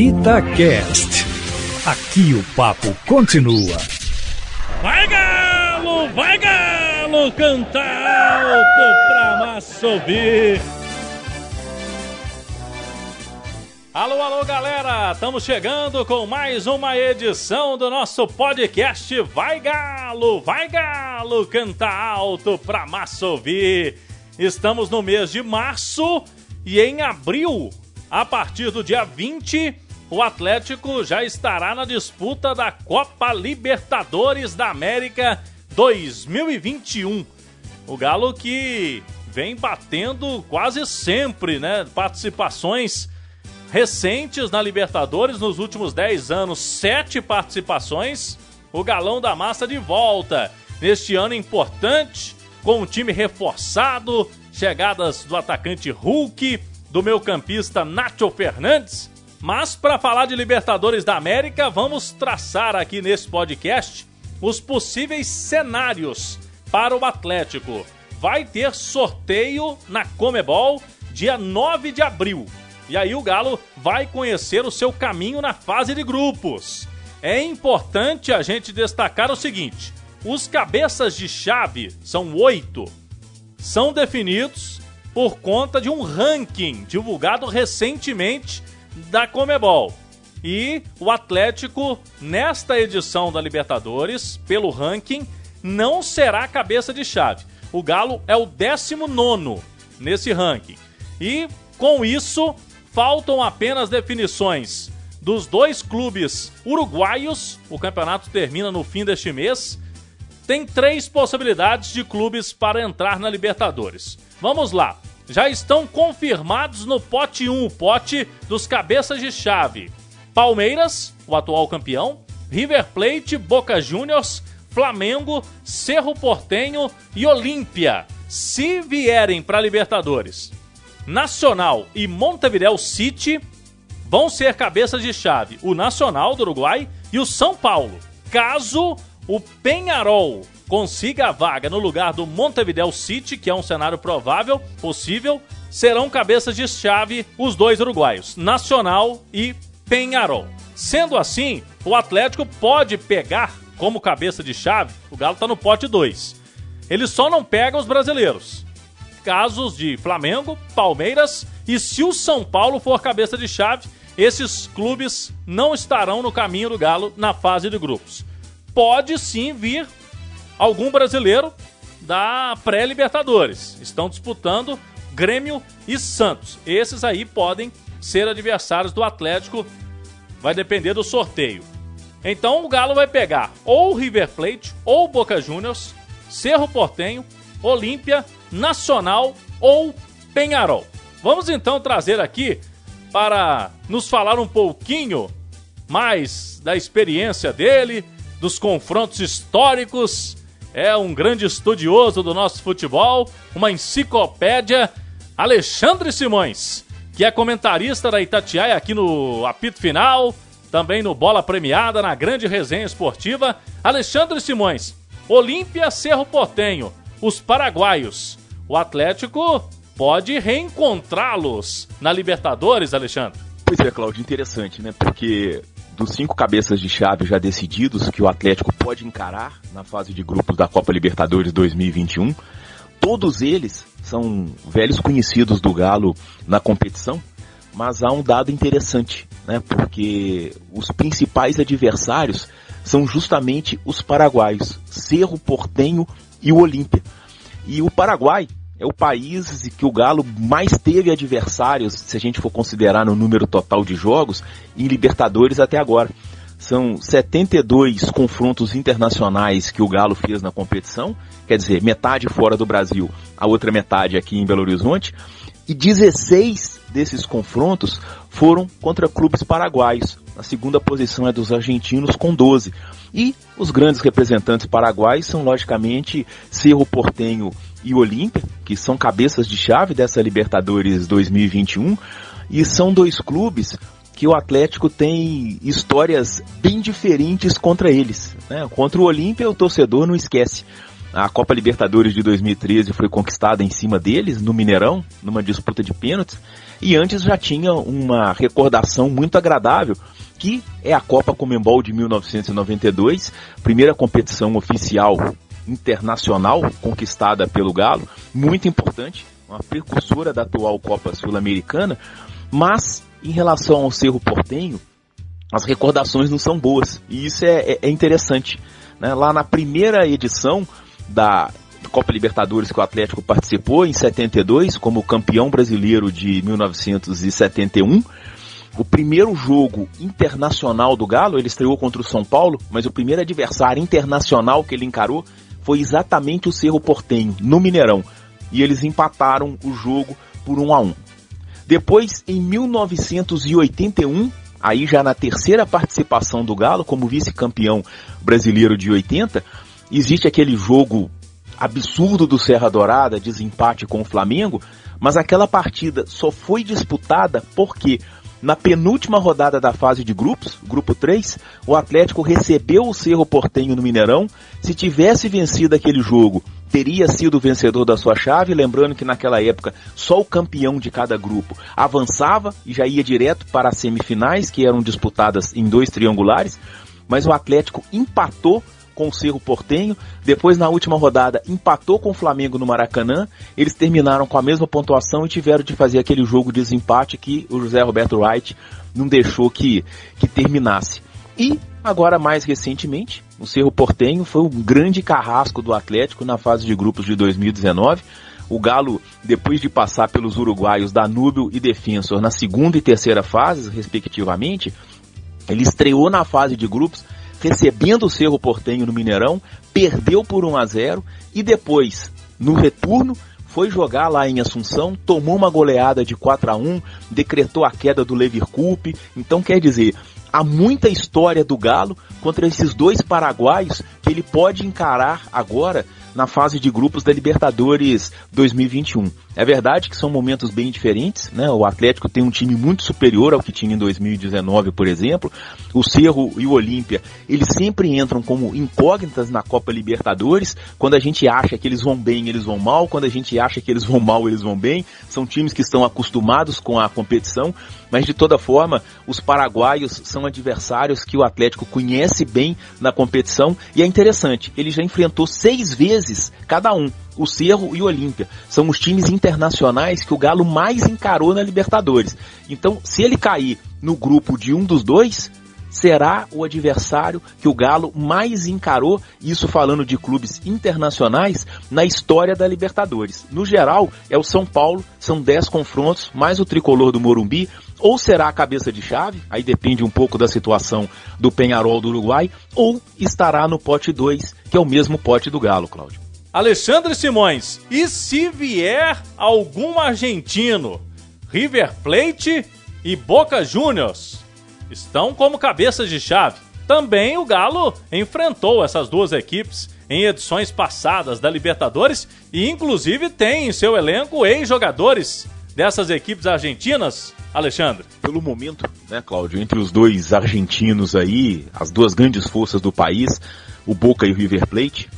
Itacast. Aqui o papo continua. Vai galo, vai galo, canta alto pra massa ouvir. Alô, alô, galera! Estamos chegando com mais uma edição do nosso podcast Vai Galo, Vai Galo, canta alto pra massa ouvir. Estamos no mês de março e em abril, a partir do dia 20, o Atlético já estará na disputa da Copa Libertadores da América 2021. O Galo que vem batendo quase sempre, né? Participações recentes na Libertadores nos últimos 10 anos, sete participações. O Galão da Massa de volta neste ano importante, com um time reforçado, chegadas do atacante Hulk, do meu campista Nacho Fernandes. Mas para falar de Libertadores da América, vamos traçar aqui nesse podcast os possíveis cenários para o Atlético. Vai ter sorteio na Comebol dia 9 de abril. E aí o Galo vai conhecer o seu caminho na fase de grupos. É importante a gente destacar o seguinte: os cabeças de chave são oito, são definidos por conta de um ranking divulgado recentemente da Comebol. E o Atlético, nesta edição da Libertadores, pelo ranking, não será cabeça de chave. O Galo é o 19 nesse ranking. E com isso, faltam apenas definições dos dois clubes uruguaios. O campeonato termina no fim deste mês. Tem três possibilidades de clubes para entrar na Libertadores. Vamos lá. Já estão confirmados no pote 1, o pote dos cabeças de chave. Palmeiras, o atual campeão, River Plate, Boca Juniors, Flamengo, Cerro Portenho e Olímpia. Se vierem para Libertadores, Nacional e Montevideo City vão ser cabeças de chave o Nacional do Uruguai e o São Paulo. Caso o Penharol consiga a vaga no lugar do Montevideo City, que é um cenário provável, possível, serão cabeças de chave os dois uruguaios, Nacional e Penharol. Sendo assim, o Atlético pode pegar como cabeça de chave, o Galo está no pote 2. Ele só não pega os brasileiros casos de Flamengo, Palmeiras e se o São Paulo for cabeça de chave, esses clubes não estarão no caminho do Galo na fase de grupos. Pode sim vir algum brasileiro da pré-Libertadores. Estão disputando Grêmio e Santos. Esses aí podem ser adversários do Atlético. Vai depender do sorteio. Então o Galo vai pegar ou River Plate, ou Boca Juniors, Cerro Portenho, Olímpia Nacional ou Penharol. Vamos então trazer aqui para nos falar um pouquinho mais da experiência dele, dos confrontos históricos. É um grande estudioso do nosso futebol, uma enciclopédia, Alexandre Simões, que é comentarista da Itatiaia aqui no apito final, também no Bola Premiada, na grande resenha esportiva. Alexandre Simões, Olímpia Cerro Portenho, os paraguaios. O Atlético pode reencontrá-los na Libertadores, Alexandre. Pois é, Claudio, interessante, né? Porque dos cinco cabeças de chave já decididos que o Atlético pode encarar na fase de grupos da Copa Libertadores 2021, todos eles são velhos conhecidos do Galo na competição, mas há um dado interessante, né? Porque os principais adversários são justamente os paraguaios, Cerro Portenho e o Olímpia. E o Paraguai é o país que o Galo mais teve adversários, se a gente for considerar no número total de jogos, em Libertadores até agora. São 72 confrontos internacionais que o Galo fez na competição, quer dizer, metade fora do Brasil, a outra metade aqui em Belo Horizonte, e 16 desses confrontos foram contra clubes paraguaios. A segunda posição é dos argentinos com 12. E os grandes representantes paraguaios são, logicamente, Cerro Portenho e Olímpia, que são cabeças de chave dessa Libertadores 2021. E são dois clubes que o Atlético tem histórias bem diferentes contra eles. Né? Contra o Olímpia, o torcedor não esquece. A Copa Libertadores de 2013 foi conquistada em cima deles, no Mineirão, numa disputa de pênaltis. E antes já tinha uma recordação muito agradável, que é a Copa Comembol de 1992, primeira competição oficial internacional conquistada pelo Galo, muito importante, uma precursora da atual Copa Sul-Americana, mas em relação ao Cerro Portenho, as recordações não são boas, e isso é, é, é interessante. Né? Lá na primeira edição da Copa Libertadores que o Atlético participou, em 72, como campeão brasileiro de 1971, o primeiro jogo internacional do Galo, ele estreou contra o São Paulo, mas o primeiro adversário internacional que ele encarou foi exatamente o Cerro Portenho, no Mineirão. E eles empataram o jogo por 1 a 1. Depois, em 1981, aí já na terceira participação do Galo como vice-campeão brasileiro de 80, existe aquele jogo absurdo do Serra Dourada, desempate com o Flamengo, mas aquela partida só foi disputada porque na penúltima rodada da fase de grupos, grupo 3, o Atlético recebeu o Cerro Portenho no Mineirão. Se tivesse vencido aquele jogo, teria sido o vencedor da sua chave, lembrando que naquela época só o campeão de cada grupo avançava e já ia direto para as semifinais, que eram disputadas em dois triangulares, mas o Atlético empatou com o Cerro Portenho, depois na última rodada empatou com o Flamengo no Maracanã, eles terminaram com a mesma pontuação e tiveram de fazer aquele jogo de desempate que o José Roberto Wright não deixou que, que terminasse. E agora mais recentemente, o Cerro Portenho foi um grande carrasco do Atlético na fase de grupos de 2019. O Galo, depois de passar pelos uruguaios Danúbio e Defensor na segunda e terceira fases, respectivamente, ele estreou na fase de grupos recebendo o Cerro Portenho no Mineirão, perdeu por 1 a 0 e depois, no retorno, foi jogar lá em Assunção, tomou uma goleada de 4 a 1, decretou a queda do Leverkusen. Então quer dizer, há muita história do Galo contra esses dois paraguaios que ele pode encarar agora na fase de grupos da Libertadores 2021. É verdade que são momentos bem diferentes, né? O Atlético tem um time muito superior ao que tinha em 2019, por exemplo. O Cerro e o Olímpia, eles sempre entram como incógnitas na Copa Libertadores. Quando a gente acha que eles vão bem, eles vão mal. Quando a gente acha que eles vão mal, eles vão bem. São times que estão acostumados com a competição, mas de toda forma, os paraguaios são adversários que o Atlético conhece bem na competição e é interessante, ele já enfrentou seis vezes cada um o Cerro e o Olímpia. São os times internacionais que o Galo mais encarou na Libertadores. Então, se ele cair no grupo de um dos dois, será o adversário que o Galo mais encarou, isso falando de clubes internacionais, na história da Libertadores. No geral, é o São Paulo, são 10 confrontos, mais o tricolor do Morumbi, ou será a cabeça de chave, aí depende um pouco da situação do Penharol do Uruguai, ou estará no pote 2, que é o mesmo pote do Galo, Cláudio. Alexandre Simões, e se vier algum argentino, River Plate e Boca Juniors estão como cabeças de chave. Também o Galo enfrentou essas duas equipes em edições passadas da Libertadores e inclusive tem em seu elenco ex-jogadores dessas equipes argentinas, Alexandre? Pelo momento, né, Cláudio, entre os dois argentinos aí, as duas grandes forças do país, o Boca e o River Plate,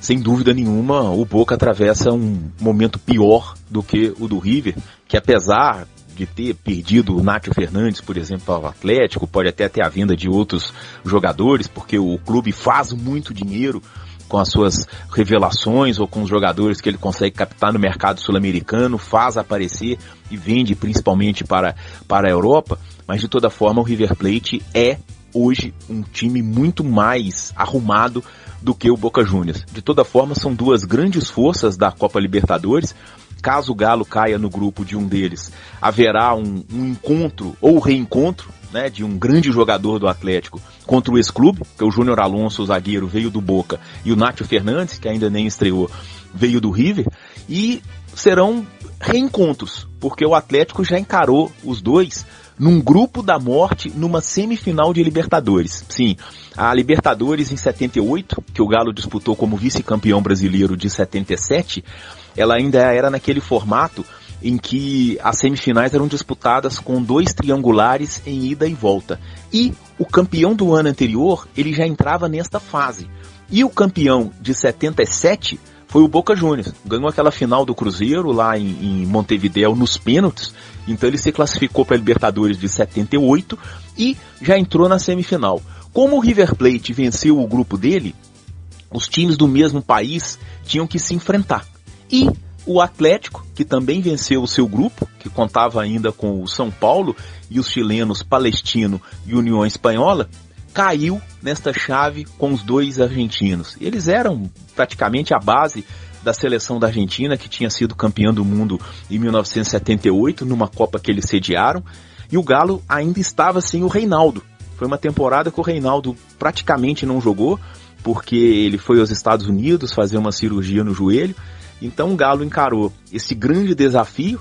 sem dúvida nenhuma, o Boca atravessa um momento pior do que o do River, que apesar de ter perdido o Nátio Fernandes, por exemplo, ao Atlético, pode até ter a venda de outros jogadores, porque o clube faz muito dinheiro com as suas revelações ou com os jogadores que ele consegue captar no mercado sul-americano, faz aparecer e vende principalmente para, para a Europa, mas de toda forma o River Plate é hoje um time muito mais arrumado do que o Boca Juniors. De toda forma, são duas grandes forças da Copa Libertadores. Caso o Galo caia no grupo de um deles, haverá um, um encontro ou reencontro né, de um grande jogador do Atlético contra o ex-clube, que é o Júnior Alonso, o zagueiro, veio do Boca, e o Nátio Fernandes, que ainda nem estreou, veio do River, e serão reencontros, porque o Atlético já encarou os dois num grupo da morte numa semifinal de Libertadores. Sim, a Libertadores em 78, que o Galo disputou como vice-campeão brasileiro de 77, ela ainda era naquele formato em que as semifinais eram disputadas com dois triangulares em ida e volta. E o campeão do ano anterior, ele já entrava nesta fase. E o campeão de 77 foi o Boca Juniors. Ganhou aquela final do Cruzeiro lá em, em Montevideo nos pênaltis. Então ele se classificou para a Libertadores de 78 e já entrou na semifinal. Como o River Plate venceu o grupo dele, os times do mesmo país tinham que se enfrentar. E o Atlético, que também venceu o seu grupo, que contava ainda com o São Paulo e os chilenos Palestino e União Espanhola, caiu nesta chave com os dois argentinos. Eles eram praticamente a base da seleção da Argentina, que tinha sido campeã do mundo em 1978, numa Copa que eles sediaram, e o Galo ainda estava sem o Reinaldo. Foi uma temporada que o Reinaldo praticamente não jogou, porque ele foi aos Estados Unidos fazer uma cirurgia no joelho. Então o Galo encarou esse grande desafio,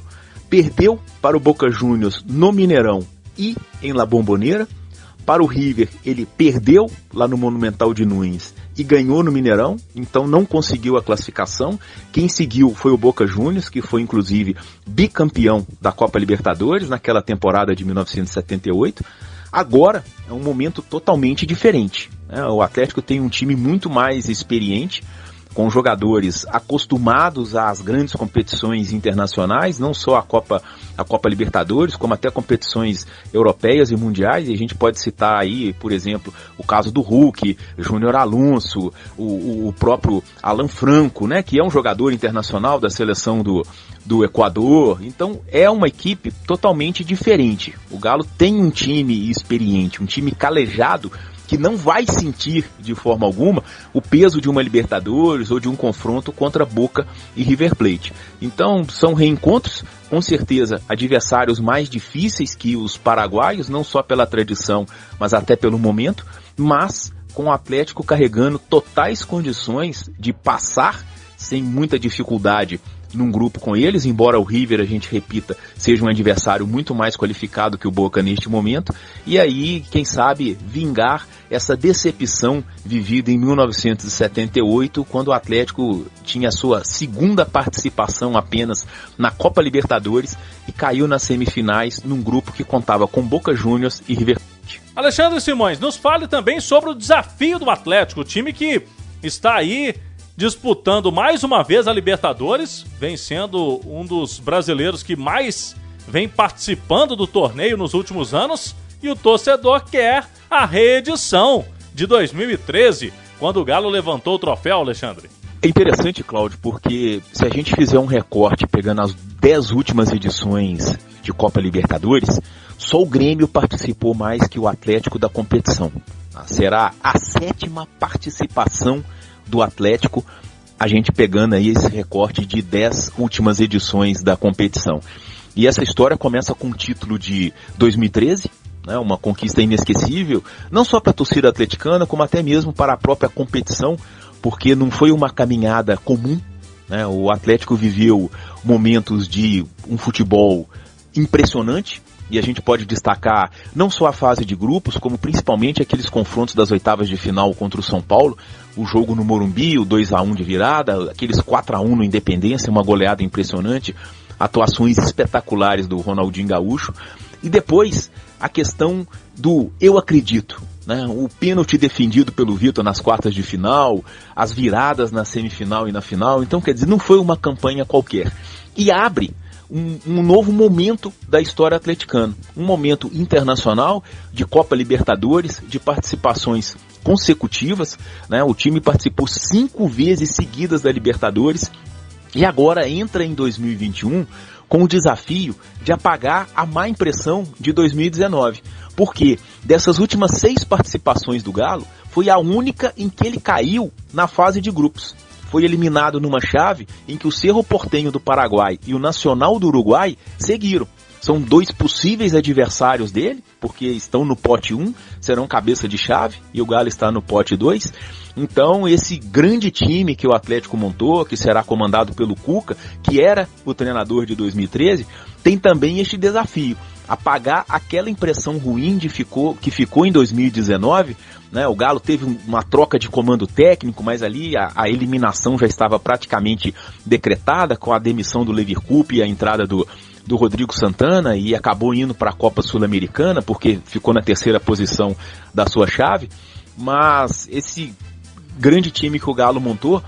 perdeu para o Boca Juniors no Mineirão e em La Bombonera, para o River, ele perdeu lá no Monumental de Nunes e ganhou no Mineirão, então não conseguiu a classificação. Quem seguiu foi o Boca Juniors, que foi inclusive bicampeão da Copa Libertadores naquela temporada de 1978. Agora é um momento totalmente diferente. Né? O Atlético tem um time muito mais experiente, com jogadores acostumados às grandes competições internacionais, não só a Copa, a Copa Libertadores, como até competições europeias e mundiais. E a gente pode citar aí, por exemplo, o caso do Hulk, Júnior Alonso, o, o, próprio Alan Franco, né, que é um jogador internacional da seleção do, do Equador. Então é uma equipe totalmente diferente. O Galo tem um time experiente, um time calejado que não vai sentir de forma alguma o peso de uma Libertadores ou de um confronto contra Boca e River Plate. Então são reencontros, com certeza adversários mais difíceis que os paraguaios, não só pela tradição, mas até pelo momento, mas com o Atlético carregando totais condições de passar sem muita dificuldade num grupo com eles, embora o River, a gente repita, seja um adversário muito mais qualificado que o Boca neste momento, e aí, quem sabe, vingar essa decepção vivida em 1978, quando o Atlético tinha sua segunda participação apenas na Copa Libertadores e caiu nas semifinais num grupo que contava com Boca Juniors e River Plate. Alexandre Simões, nos fale também sobre o desafio do Atlético, o time que está aí disputando mais uma vez a Libertadores, vem sendo um dos brasileiros que mais vem participando do torneio nos últimos anos, e o torcedor quer a reedição de 2013, quando o Galo levantou o troféu, Alexandre. É interessante, Cláudio, porque se a gente fizer um recorte pegando as 10 últimas edições de Copa Libertadores, só o Grêmio participou mais que o Atlético da competição. Será a sétima participação do Atlético, a gente pegando aí esse recorte de 10 últimas edições da competição. E essa história começa com o título de 2013, né, uma conquista inesquecível, não só para a torcida atleticana, como até mesmo para a própria competição, porque não foi uma caminhada comum. Né, o Atlético viveu momentos de um futebol impressionante, e a gente pode destacar não só a fase de grupos, como principalmente aqueles confrontos das oitavas de final contra o São Paulo, o jogo no Morumbi, o 2 a 1 de virada, aqueles 4 a 1 no Independência, uma goleada impressionante, atuações espetaculares do Ronaldinho Gaúcho, e depois a questão do eu acredito, né? O pênalti defendido pelo Vitor nas quartas de final, as viradas na semifinal e na final. Então, quer dizer, não foi uma campanha qualquer. E abre um, um, novo momento da história atleticana. Um momento internacional de Copa Libertadores, de participações consecutivas. Né? O time participou cinco vezes seguidas da Libertadores e agora entra em 2021 com o desafio de apagar a má impressão de 2019. Porque dessas últimas seis participações do Galo, foi a única em que ele caiu na fase de grupos foi eliminado numa chave em que o Cerro Portenho do Paraguai e o Nacional do Uruguai seguiram. São dois possíveis adversários dele, porque estão no pote 1, serão cabeça de chave, e o Galo está no pote 2. Então, esse grande time que o Atlético montou, que será comandado pelo Cuca, que era o treinador de 2013, tem também este desafio: apagar aquela impressão ruim de ficou, que ficou em 2019 né? O Galo teve uma troca de comando técnico, mas ali a, a eliminação já estava praticamente decretada com a demissão do Leverkusen e a entrada do, do Rodrigo Santana e acabou indo para a Copa Sul-Americana porque ficou na terceira posição da sua chave. Mas esse grande time que o Galo montou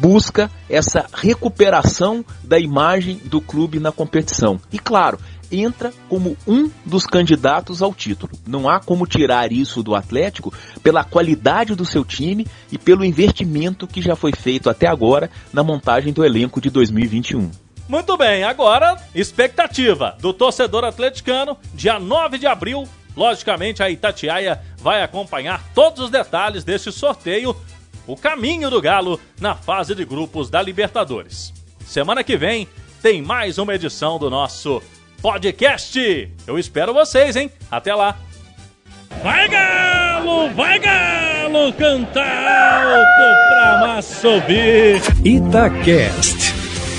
busca essa recuperação da imagem do clube na competição. E claro, entra como um dos candidatos ao título. Não há como tirar isso do Atlético pela qualidade do seu time e pelo investimento que já foi feito até agora na montagem do elenco de 2021. Muito bem, agora expectativa do torcedor atleticano, dia 9 de abril. Logicamente, a Itatiaia vai acompanhar todos os detalhes deste sorteio, o caminho do Galo na fase de grupos da Libertadores. Semana que vem tem mais uma edição do nosso podcast. Eu espero vocês, hein? Até lá. Vai Galo, vai Galo, cantar alto pra massa subir. Itacast.